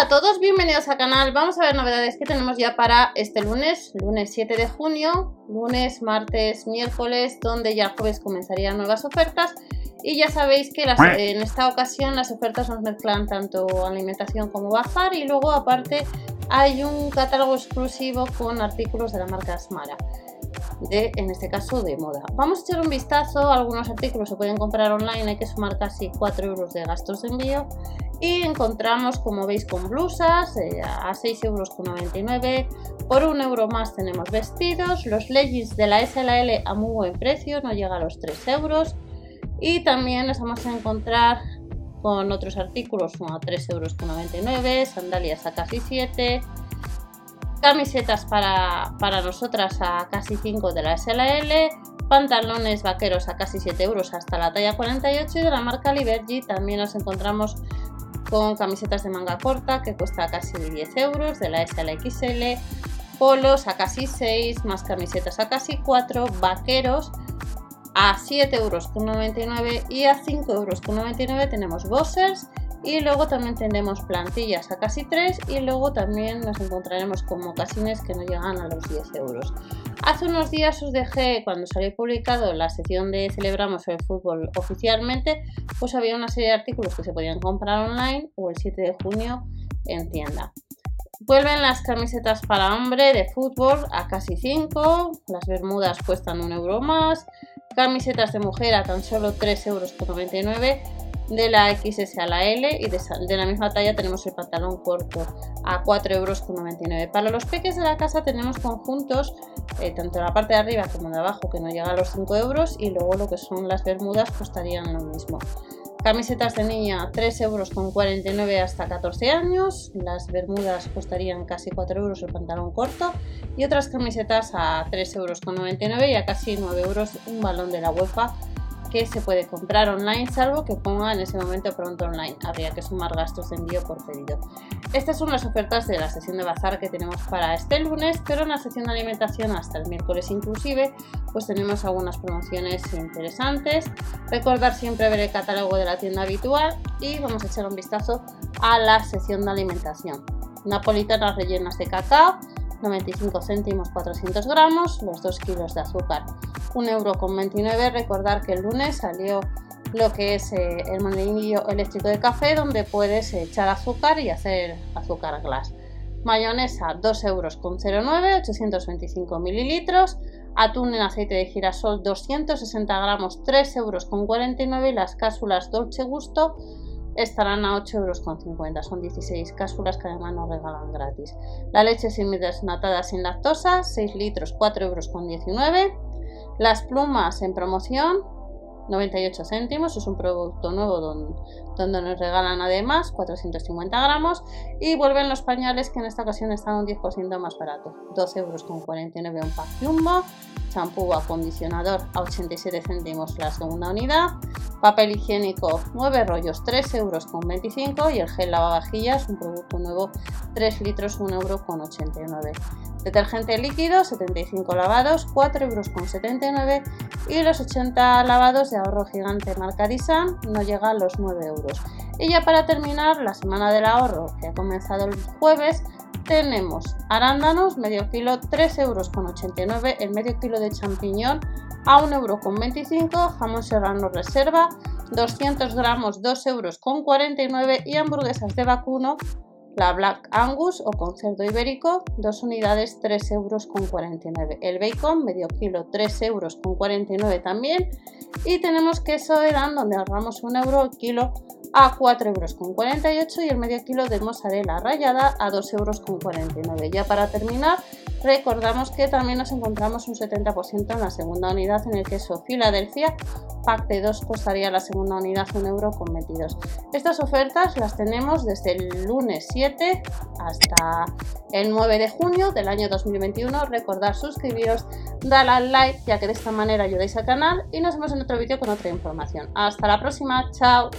Hola a todos, bienvenidos al canal. Vamos a ver novedades que tenemos ya para este lunes, lunes 7 de junio, lunes, martes, miércoles, donde ya jueves comenzarían nuevas ofertas. Y ya sabéis que en esta ocasión las ofertas nos mezclan tanto alimentación como bazar y luego aparte hay un catálogo exclusivo con artículos de la marca Smara de, en este caso, de moda. Vamos a echar un vistazo, algunos artículos se pueden comprar online, hay que sumar casi 4 euros de gastos de envío y encontramos, como veis, con blusas eh, a 6,99 euros. Por un euro más tenemos vestidos, los leggings de la SLL a muy buen precio, no llega a los 3 euros. Y también nos vamos a encontrar con otros artículos a 3,99 euros, sandalias a casi 7, camisetas para, para nosotras a casi 5 de la SLL, pantalones vaqueros a casi 7 euros hasta la talla 48 y de la marca Liberty también nos encontramos con camisetas de manga corta que cuesta casi 10 euros de la SLXL, polos a casi 6, más camisetas a casi 4, vaqueros a 7,99 euros y a 5,99 euros tenemos bossers y luego también tenemos plantillas a casi 3 y luego también nos encontraremos con mocasines que no llegan a los 10 euros. Hace unos días os dejé, cuando salió publicado la sección de Celebramos el Fútbol oficialmente, pues había una serie de artículos que se podían comprar online o el 7 de junio en tienda. Vuelven las camisetas para hombre de fútbol a casi 5, las bermudas cuestan un euro más, camisetas de mujer a tan solo 3,99 euros de la XS a la L y de, la misma talla tenemos el pantalón corto a 4,99 euros. Para los peques de la casa tenemos conjuntos, eh, tanto la parte de arriba como de abajo, que no llega a los 5 euros y luego lo que son las bermudas costarían lo mismo. Camisetas de niña 3,49 euros hasta 14 años, las bermudas costarían casi 4 euros el pantalón corto y otras camisetas a 3,99 euros y a casi 9 euros un balón de la UEFA que se puede comprar online, salvo que ponga en ese momento pronto online. Habría que sumar gastos de envío por pedido. Estas son las ofertas de la sesión de bazar que tenemos para este lunes, pero en la sesión de alimentación hasta el miércoles inclusive, pues tenemos algunas promociones interesantes. Recordar siempre ver el catálogo de la tienda habitual y vamos a echar un vistazo a la sesión de alimentación. Napolitanas rellenas de cacao, 95 céntimos 400 gramos, los 2 kilos de azúcar 1,29 euro. Recordar que el lunes salió lo que es eh, el molinillo eléctrico de café donde puedes echar azúcar y hacer azúcar glass. Mayonesa 2,09 euros, 825 mililitros. Atún en aceite de girasol 260 gramos, 3,49 euros y las cápsulas Dolce Gusto estarán a 8,50 euros. Son 16 cápsulas que además nos regalan gratis. La leche semidesnatada sin lactosa, 6 litros, 4,19 euros. Las plumas en promoción, 98 céntimos, es un producto nuevo donde, nos regalan además 450 gramos y vuelven los pañales que en esta ocasión están un 10% más barato, 12,49 euros un pack Jumbo, champú acondicionador a 87 céntimos la segunda unidad, papel higiénico 9 rollos 3,25 euros y el gel lavavajillas, un producto nuevo 3 litros 1,89 euros. Detergente líquido, 75 lavados, 4,79 euros y los 80 lavados de ahorro gigante marca Disan no llega a los 9 euros. Y ya para terminar, la semana del ahorro que ha comenzado el jueves, tenemos arándanos, medio kilo, 3,89 euros, el medio kilo de champiñón a 1,25 euros, jamón serrano reserva, 200 gramos, 2,49 euros y hamburguesas de vacuno la Black Angus o con cerdo ibérico, dos unidades 3,49 euros. El bacon, medio kilo, 3,49 euros también. Y tenemos queso Edam, donde ahorramos un euro el kilo a 4,48 euros y el medio kilo de mozzarella rallada a 2,49 euros. Ya para terminar, recordamos que también nos encontramos un 70% en la segunda unidad en el queso Filadelfia. Pack de 2 costaría la segunda unidad 1 euro con Estas ofertas las tenemos desde el lunes 7 hasta el 9 de junio del año 2021. Recordad suscribiros, darle al like ya que de esta manera ayudáis al canal y nos vemos en otro vídeo con otra información. Hasta la próxima, chao.